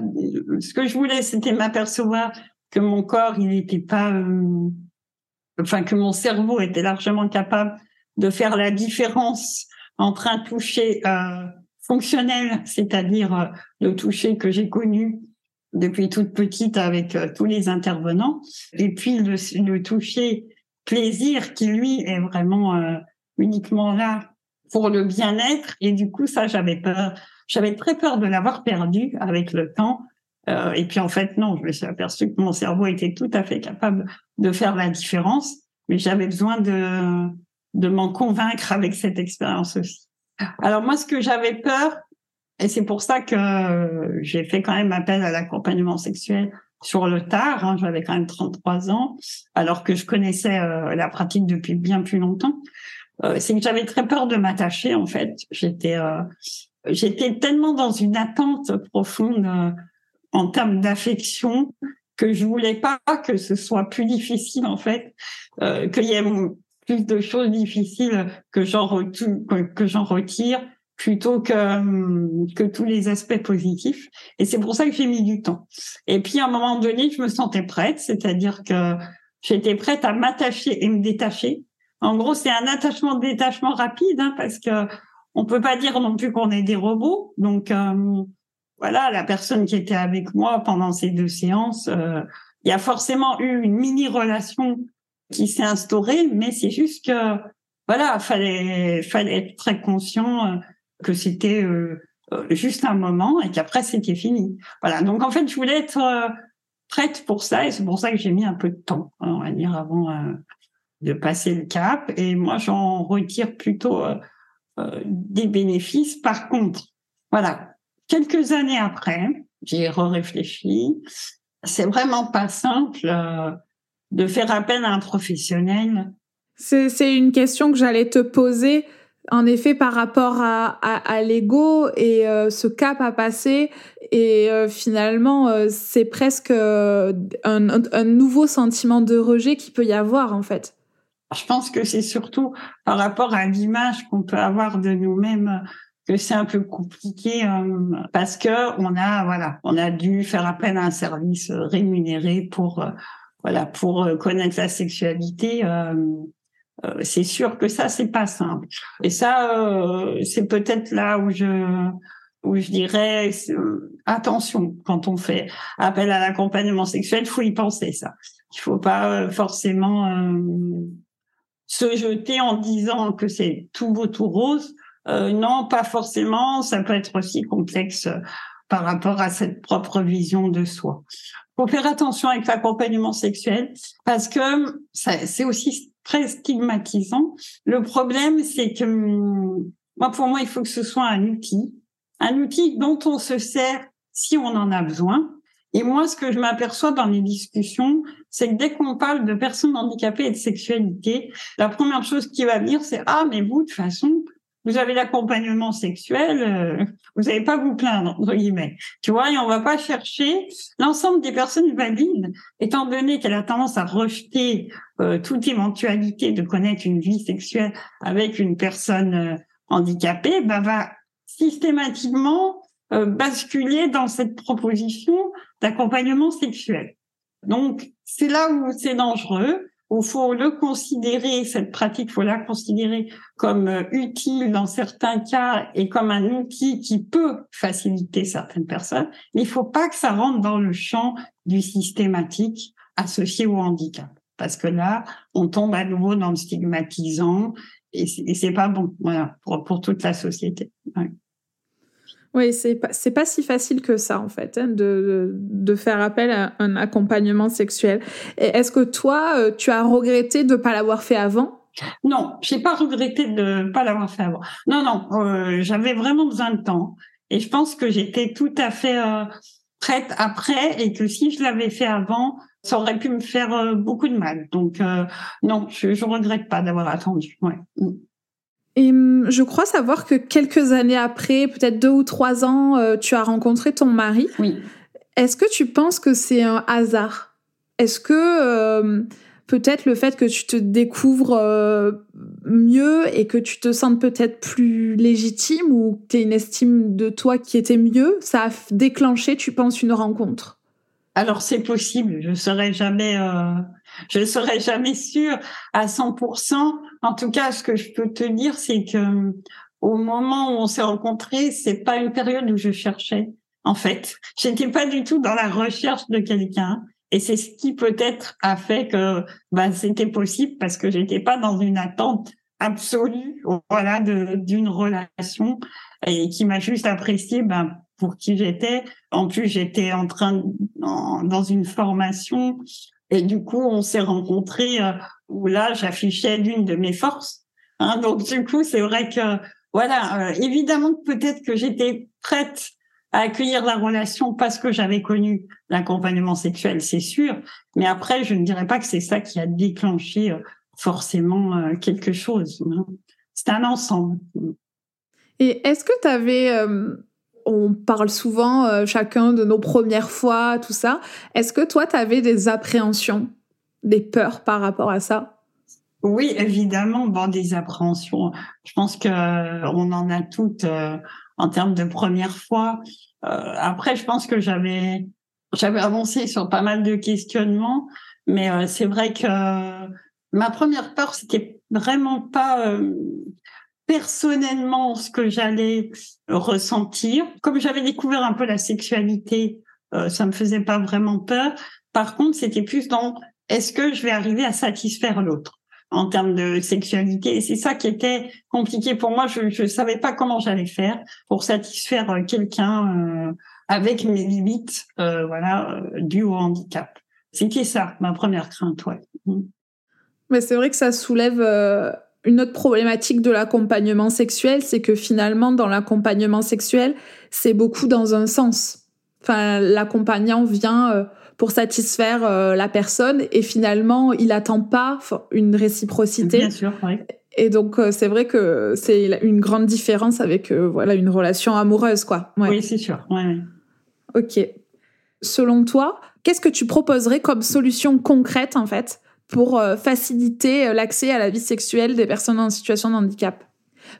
ce que je voulais c'était m'apercevoir que mon corps il n'était pas enfin que mon cerveau était largement capable de faire la différence entre un toucher euh, fonctionnel, c'est-à-dire euh, le toucher que j'ai connu depuis toute petite avec euh, tous les intervenants, et puis le, le, toucher plaisir qui lui est vraiment euh, uniquement là pour le bien-être. Et du coup, ça, j'avais peur, j'avais très peur de l'avoir perdu avec le temps. et puis en fait, non, je me suis aperçue que mon cerveau était tout à fait capable de faire la différence, mais j'avais besoin de de m'en convaincre avec cette expérience aussi. Alors moi, ce que j'avais peur, et c'est pour ça que j'ai fait quand même appel à l'accompagnement sexuel sur le tard, hein, j'avais quand même 33 ans, alors que je connaissais euh, la pratique depuis bien plus longtemps, euh, c'est que j'avais très peur de m'attacher en fait. J'étais euh, j'étais tellement dans une attente profonde en termes d'affection que je voulais pas que ce soit plus difficile en fait, qu'il y ait plus de choses difficiles que j'en retire plutôt que que tous les aspects positifs. Et c'est pour ça que j'ai mis du temps. Et puis à un moment donné je me sentais prête c'est-à-dire que j'étais prête à m'attacher et me détacher. En gros c'est un attachement détachement rapide hein, parce que on peut pas dire non plus qu'on est des robots. Donc euh, voilà la personne qui était avec moi pendant ces deux séances euh, il y a forcément eu une mini relation qui s'est instauré, mais c'est juste que voilà, fallait fallait être très conscient euh, que c'était euh, euh, juste un moment et qu'après c'était fini. Voilà. Donc en fait, je voulais être prête pour ça et c'est pour ça que j'ai mis un peu de temps, on va dire, avant de passer le cap. Et moi, j'en retire plutôt des bénéfices. Par contre, voilà, quelques années après, j'ai réfléchi. C'est vraiment pas simple de faire appel à un professionnel? C'est une question que j'allais te poser. En effet, par rapport à, à, l'ego et euh, ce cap à passer, et euh, finalement, euh, c'est presque un, un, nouveau sentiment de rejet qui peut y avoir en fait. Je pense que c'est surtout par rapport à l'image qu'on peut avoir de nous-mêmes que c'est un peu compliqué parce que on a voilà, on a dû faire appel à un service rémunéré pour voilà, pour euh, connaître la sexualité, euh, euh, c'est sûr que ça c'est pas simple. Et ça, c'est peut-être là où je où je dirais attention quand on fait appel à l'accompagnement sexuel, faut y penser ça. Il faut pas forcément se jeter en disant que c'est tout beau tout rose. non, pas forcément. Ça peut être aussi complexe par rapport à cette propre vision de soi faut faire attention avec l'accompagnement sexuel parce que c'est aussi très stigmatisant. Le problème, c'est que moi, pour moi, il faut que ce soit un outil, un outil dont on se sert si on en a besoin. Et moi, ce que je m'aperçois dans les discussions, c'est que dès qu'on parle de personnes handicapées et de sexualité, la première chose qui va venir, c'est ah mais vous de toute façon, vous avez l'accompagnement sexuel, euh, vous n'avez pas vous plaindre, entre guillemets. Tu vois, et on va pas chercher l'ensemble des personnes valides, étant donné qu'elle a tendance à rejeter euh, toute éventualité de connaître une vie sexuelle avec une personne euh, handicapée, bah, va systématiquement basculer dans cette proposition d'accompagnement sexuel. Donc, c'est là où c'est dangereux, où faut le considérer, cette pratique, faut la considérer comme euh, utile dans certains cas et comme un outil qui peut faciliter certaines personnes. Mais il faut pas que ça rentre dans le champ du systématique associé au handicap. Parce que là, on tombe à nouveau dans le stigmatisant et c'est pas bon, voilà, pour toute la société. Oui, c'est pas, pas si facile que ça, en fait, hein, de, de, faire appel à un accompagnement sexuel. Est-ce que toi, euh, tu as regretté de ne pas l'avoir fait avant? Non, j'ai pas regretté de ne pas l'avoir fait avant. Non, non, euh, j'avais vraiment besoin de temps. Et je pense que j'étais tout à fait euh, prête après et que si je l'avais fait avant, ça aurait pu me faire beaucoup de mal. Donc, non, je ne regrette pas d'avoir attendu. Ouais. Et hum, je crois savoir que quelques années après, peut-être deux ou trois ans, euh, tu as rencontré ton mari. Oui. Est-ce que tu penses que c'est un hasard? Est-ce que euh, peut-être le fait que tu te découvres euh, mieux et que tu te sentes peut-être plus légitime ou que tu une estime de toi qui était mieux, ça a déclenché, tu penses, une rencontre? Alors c'est possible, je ne serais jamais je ne serai jamais sûre à 100%. En tout cas, ce que je peux te dire, c'est que au moment où on s'est rencontrés, c'est pas une période où je cherchais. En fait, j'étais pas du tout dans la recherche de quelqu'un. Et c'est ce qui peut-être a fait que bah, c'était possible parce que j'étais pas dans une attente absolue, voilà, d'une relation et qui m'a juste apprécié ben, pour qui j'étais. En plus, j'étais en train dans une formation et du coup, on s'est rencontrés euh, où là, j'affichais l'une de mes forces. Hein, donc du coup, c'est vrai que voilà, euh, évidemment peut-être que j'étais prête à accueillir la relation parce que j'avais connu l'accompagnement sexuel, c'est sûr. Mais après, je ne dirais pas que c'est ça qui a déclenché euh, forcément quelque chose. Hein. C'est un ensemble. Et est-ce que tu avais on parle souvent euh, chacun de nos premières fois, tout ça. Est-ce que toi, tu avais des appréhensions, des peurs par rapport à ça? Oui, évidemment, bon, des appréhensions. Je pense que euh, on en a toutes euh, en termes de première fois. après, je pense que j'avais j'avais avancé sur pas mal de questionnements, mais c'est vrai que ma première peur, c'était vraiment pas personnellement ce que j'allais ressentir. Comme j'avais découvert un peu la sexualité, euh, ça me faisait pas vraiment peur. Par contre, c'était plus dans est-ce que je vais arriver à satisfaire l'autre en termes de sexualité? Et c'est ça qui était compliqué pour moi. Je ne savais pas comment j'allais faire pour satisfaire euh, quelqu'un euh, avec mes limites, euh, voilà, euh, dues au handicap. C'était ça, ma première crainte, ouais. Mais c'est vrai que ça soulève une autre problématique de l'accompagnement sexuel, c'est que finalement, dans l'accompagnement sexuel, c'est beaucoup dans un sens. Enfin, l'accompagnant vient euh, pour satisfaire euh, la personne et finalement, il n'attend pas une réciprocité. Bien sûr, oui. Et donc, euh, c'est vrai que c'est une grande différence avec voilà une relation amoureuse, quoi. Oui, c'est sûr. Ouais. Ok. Selon toi, qu'est-ce que tu proposerais comme solution concrète, en fait, pour euh, faciliter euh, l'accès à la vie sexuelle des personnes en situation de handicap.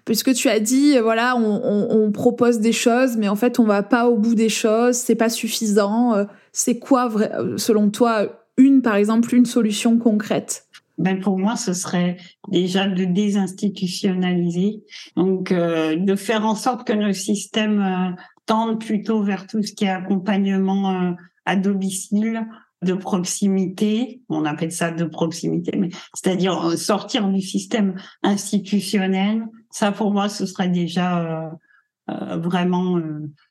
Puisque tu as dit, euh, voilà, on, propose des choses, mais en fait, on va pas au bout des choses, c'est pas suffisant. C'est quoi, selon toi, une, par exemple, une solution concrète? Ben pour moi, ce serait déjà de désinstitutionnaliser, donc de faire en sorte que nos systèmes tendent plutôt vers tout ce qui est accompagnement à domicile, de proximité, on appelle ça de proximité, mais c'est-à-dire euh, sortir du système institutionnel, ça pour moi ce serait déjà euh, euh, vraiment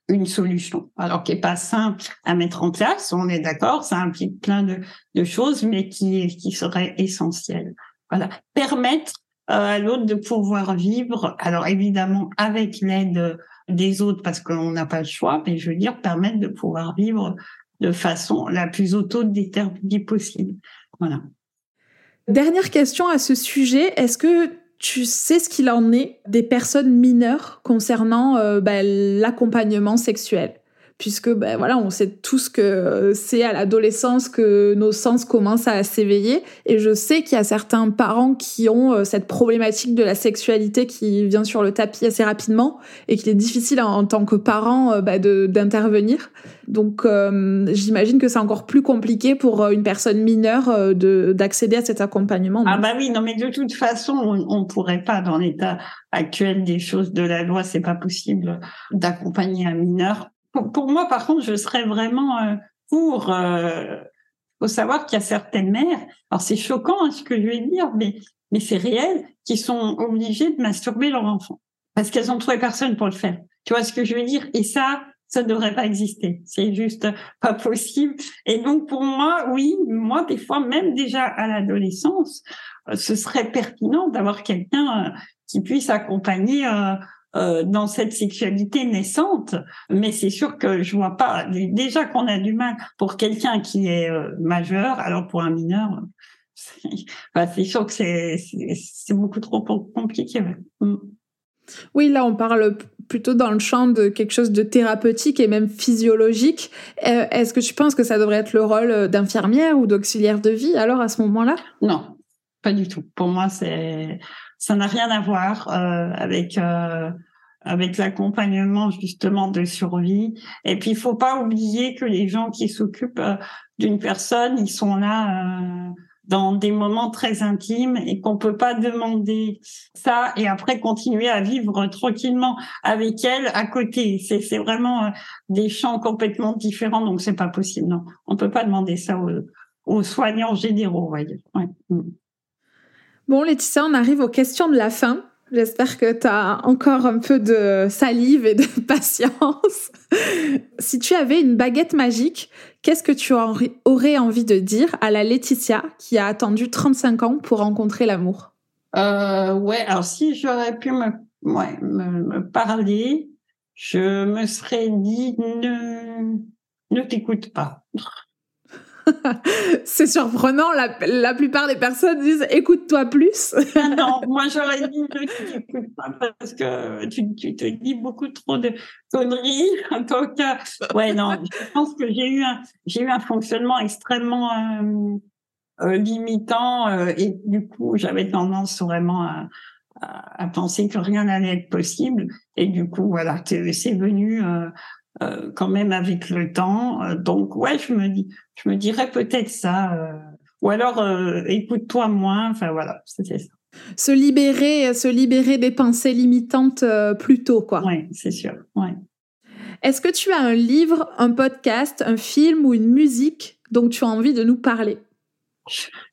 une solution. Alors qui est pas simple à mettre en place, on est d'accord, ça implique plein de, choses, mais qui qui serait essentiel. Voilà, permettre à l'autre de pouvoir vivre. Alors évidemment avec l'aide des autres parce qu'on n'a pas le choix, mais je veux dire permettre de pouvoir vivre de façon la plus autodéterminée possible. Voilà. Dernière question à ce sujet, est-ce que tu sais ce qu'il en est des personnes mineures concernant euh, bah, l'accompagnement sexuel? Puisque ben voilà, on sait tous que c'est à l'adolescence que nos sens commencent à s'éveiller. Et je sais qu'il y a certains parents qui ont euh, cette problématique de la sexualité qui vient sur le tapis assez rapidement et qu'il est difficile en, tant que parent euh, ben, d'intervenir. Donc euh, j'imagine que c'est encore plus compliqué pour une personne mineure d'accéder à cet accompagnement. Ah bah oui, non mais de toute façon, on ne pourrait pas dans l'état actuel des choses de la loi, c'est pas possible d'accompagner un mineur pour, moi, par contre, je serais vraiment euh, pour. Euh, faut savoir qu'il y a certaines mères. Alors c'est choquant hein, ce que je vais dire, mais mais c'est réel, qui sont obligées de masturber leur enfant parce qu'elles ont trouvé personne pour le faire. Tu vois ce que je veux dire? Et ça, ça ne devrait pas exister. C'est juste pas possible. Et donc pour moi, oui, moi des fois même déjà à l'adolescence, euh, ce serait pertinent d'avoir quelqu'un euh, qui puisse accompagner euh, dans cette sexualité naissante, mais c'est sûr que je vois pas. Déjà qu'on a du mal pour quelqu'un qui est euh, majeur, alors pour un mineur, c'est sûr que c'est beaucoup trop compliqué. Mm. Oui, là, on parle plutôt dans le champ de quelque chose de thérapeutique et même physiologique. Euh, est-ce que tu penses que ça devrait être le rôle d'infirmière ou d'auxiliaire de vie alors à ce moment-là? Non, pas du tout. Pour moi, c'est ça n'a rien à voir euh, avec euh, avec l'accompagnement justement de survie. Et puis il faut pas oublier que les gens qui s'occupent euh, d'une personne, ils sont là dans des moments très intimes et qu'on peut pas demander ça et après continuer à vivre tranquillement avec elle à côté. C'est vraiment des champs complètement différents donc c'est pas possible. Non, on peut pas demander ça aux, aux soignants généraux, voyez. Ouais. Bon, Laetitia, on arrive aux questions de la fin. J'espère que tu as encore un peu de salive et de patience. si tu avais une baguette magique, qu'est-ce que tu aurais envie de dire à la Laetitia qui a attendu 35 ans pour rencontrer l'amour? Euh, Ouais, alors si j'aurais pu me, me, parler, je me serais dit ne, ne t'écoute pas. c'est surprenant. La, plupart des personnes disent écoute-toi plus. Ah non, moi j'aurais dit ne t'écoute pas parce que tu, te dis beaucoup trop de conneries. Donc, ouais, non, je pense que j'ai eu un, j'ai eu un fonctionnement extrêmement euh, euh, limitant euh, et du coup j'avais tendance vraiment à, à, penser que rien n'allait être possible. Et du coup, voilà, c'est venu euh, quand même avec le temps. Euh, donc ouais, je me dis, je me dirais peut-être ça. Euh, ou alors écoute-toi moins. Enfin voilà, c'était ça. Se libérer, se libérer des pensées limitantes plus tôt, quoi. Oui, c'est sûr. Ouais. Est-ce que tu as un livre, un podcast, un film ou une musique dont tu as envie de nous parler?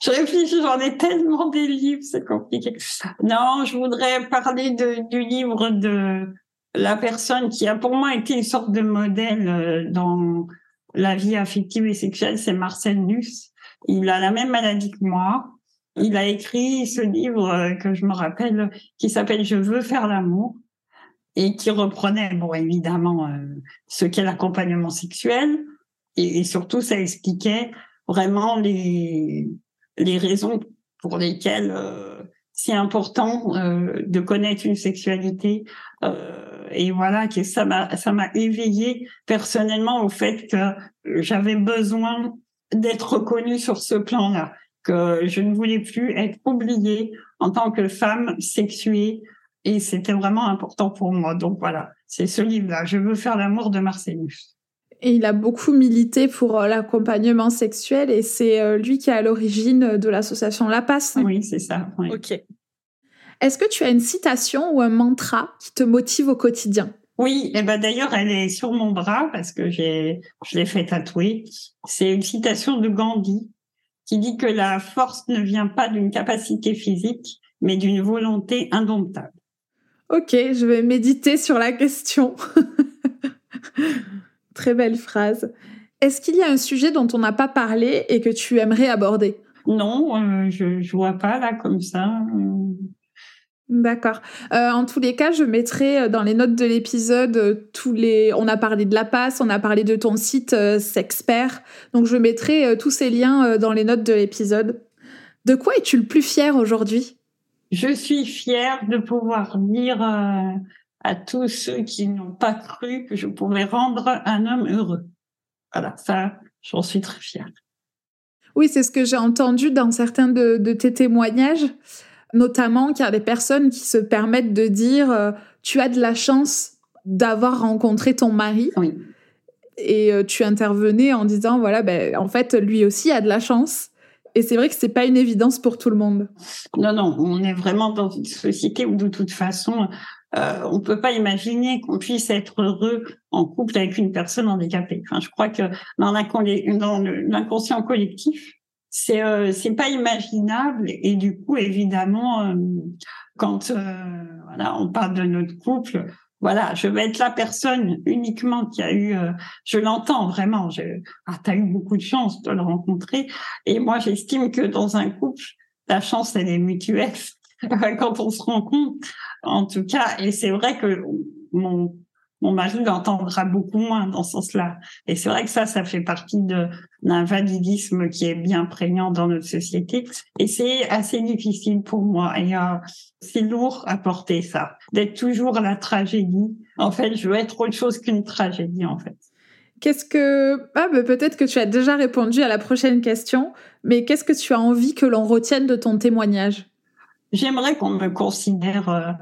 Je réfléchis, j'en ai tellement des livres, c'est compliqué. Non, je voudrais parler de, du livre de la personne qui a pour moi été une sorte de modèle euh, dans la vie affective et sexuelle, c'est Marcel Nuss. Il a la même maladie que moi. Il a écrit ce livre euh, que je me rappelle qui s'appelle Je veux faire l'amour et qui reprenait, bon, évidemment, euh, ce qu'est l'accompagnement sexuel et, surtout ça expliquait vraiment les, les raisons pour lesquelles c'est important de connaître une sexualité et voilà que ça m'a ça m'a éveillé personnellement au fait que j'avais besoin d'être reconnue sur ce plan-là, que je ne voulais plus être oubliée en tant que femme sexuée et c'était vraiment important pour moi. Donc voilà, c'est ce livre-là, Je veux faire l'amour de Marcellus. Et il a beaucoup milité pour euh, l'accompagnement sexuel et c'est euh, lui qui est à l'origine de l'association La Passe. Oui, c'est ça. Ok. Est-ce que tu as une citation ou un mantra qui te motive au quotidien? Oui, et ben d'ailleurs elle est sur mon bras parce que j'ai je l'ai fait tatouer. C'est une citation de Gandhi qui dit que la force ne vient pas d'une capacité physique, mais d'une volonté indomptable. Ok, je vais méditer sur la question. Très belle phrase. Est-ce qu'il y a un sujet dont on n'a pas parlé et que tu aimerais aborder? Non, euh, je ne vois pas là comme ça. D'accord. Euh, en tous les cas, je mettrai euh, dans les notes de l'épisode euh, tous les. On a parlé de la passe, on a parlé de ton site Sexpert. Donc, je mettrai tous ces liens dans les notes de l'épisode. De quoi es-tu le plus fier aujourd'hui? Je suis fière de pouvoir dire à tous ceux qui n'ont pas cru que je pouvais rendre un homme heureux. Voilà, ça, j'en suis très fière. Oui, c'est ce que j'ai entendu dans certains de, tes témoignages, notamment qu'il y a des personnes qui se permettent de dire euh, tu as de la chance d'avoir rencontré ton mari. Oui. Et euh, tu intervenais en disant voilà, ben, en fait, lui aussi a de la chance. Et c'est vrai que c'est pas une évidence pour tout le monde. Non, non, on est vraiment dans une société où de toute façon, euh, on peut pas imaginer qu'on puisse être heureux en couple avec une personne handicapée. Enfin, je crois que dans l'inconscient collectif, c'est euh, c'est pas imaginable. Et du coup, évidemment, euh, quand euh, voilà, on parle de notre couple, voilà, je vais être la personne uniquement qui a eu, euh, je l'entends vraiment, je, ah, tu as eu beaucoup de chance de le rencontrer. Et moi, j'estime que dans un couple, la chance, elle est mutuelle quand on se rencontre, en tout cas. Et c'est vrai que mon mon mari l'entendra beaucoup moins dans ce sens-là. Et c'est vrai que ça, ça fait partie d'un validisme qui est bien prégnant dans notre société. Et c'est assez difficile pour moi. Et euh, c'est lourd à porter ça, d'être toujours la tragédie. En fait, je veux être autre chose qu'une tragédie, en fait. Qu'est-ce que... Ah, bah, peut-être que tu as déjà répondu à la prochaine question, mais qu'est-ce que tu as envie que l'on retienne de ton témoignage? J'aimerais qu'on me considère euh,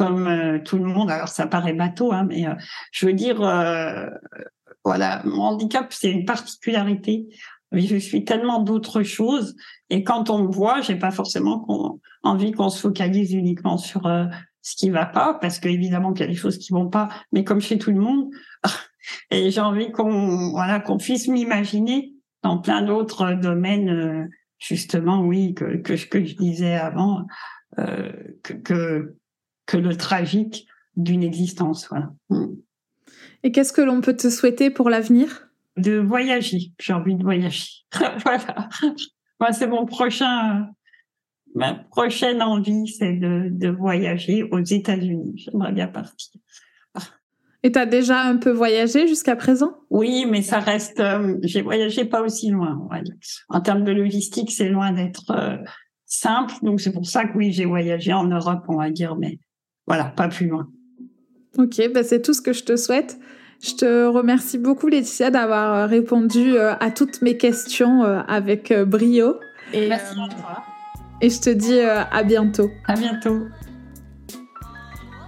comme euh, tout le monde. Alors ça paraît bateau, hein, mais euh, je veux dire, euh, voilà, mon handicap c'est une particularité. Je suis tellement d'autres choses et quand on me voit, j'ai pas forcément envie qu'on se focalise uniquement sur ce qui va pas, parce qu'évidemment qu'il y a des choses qui vont pas, mais comme chez tout le monde, et j'ai envie qu'on voilà qu'on puisse m'imaginer dans plein d'autres domaines, justement, oui, que que, que je disais avant, que, que que le tragique d'une existence. Voilà. Et qu'est-ce que l'on peut te souhaiter pour l'avenir? De voyager. J'ai envie de voyager. voilà. Moi, c'est mon prochain. Ma prochaine envie, c'est de, de voyager aux États-Unis. J'aimerais bien partir. Et tu as déjà un peu voyagé jusqu'à présent? Oui, mais ça reste. Euh, j'ai voyagé pas aussi loin. En termes de logistique, c'est loin d'être euh, simple. Donc c'est pour ça que oui, j'ai voyagé en Europe, on va dire, mais voilà, pas plus loin. Ok, bah c'est tout ce que je te souhaite. Je te remercie beaucoup Laetitia d'avoir euh, répondu euh, à toutes mes questions euh, avec brio. Et, Merci à toi. Et je te dis à bientôt. À bientôt.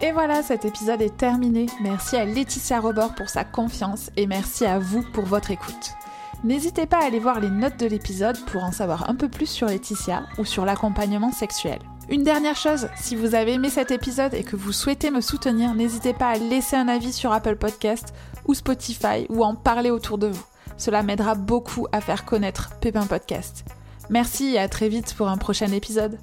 Et voilà, cet épisode est terminé. Merci à Laetitia Robert pour sa confiance et merci à vous pour votre écoute. N'hésitez pas à aller voir les notes de l'épisode pour en savoir un peu plus sur Laetitia ou sur l'accompagnement sexuel. Une dernière chose, si vous avez aimé cet épisode et que vous souhaitez me soutenir, n'hésitez pas à laisser un avis sur Apple Podcast ou Spotify ou en parler autour de vous. Cela m'aidera beaucoup à faire connaître Pépin Podcast. Merci et à très vite pour un prochain épisode.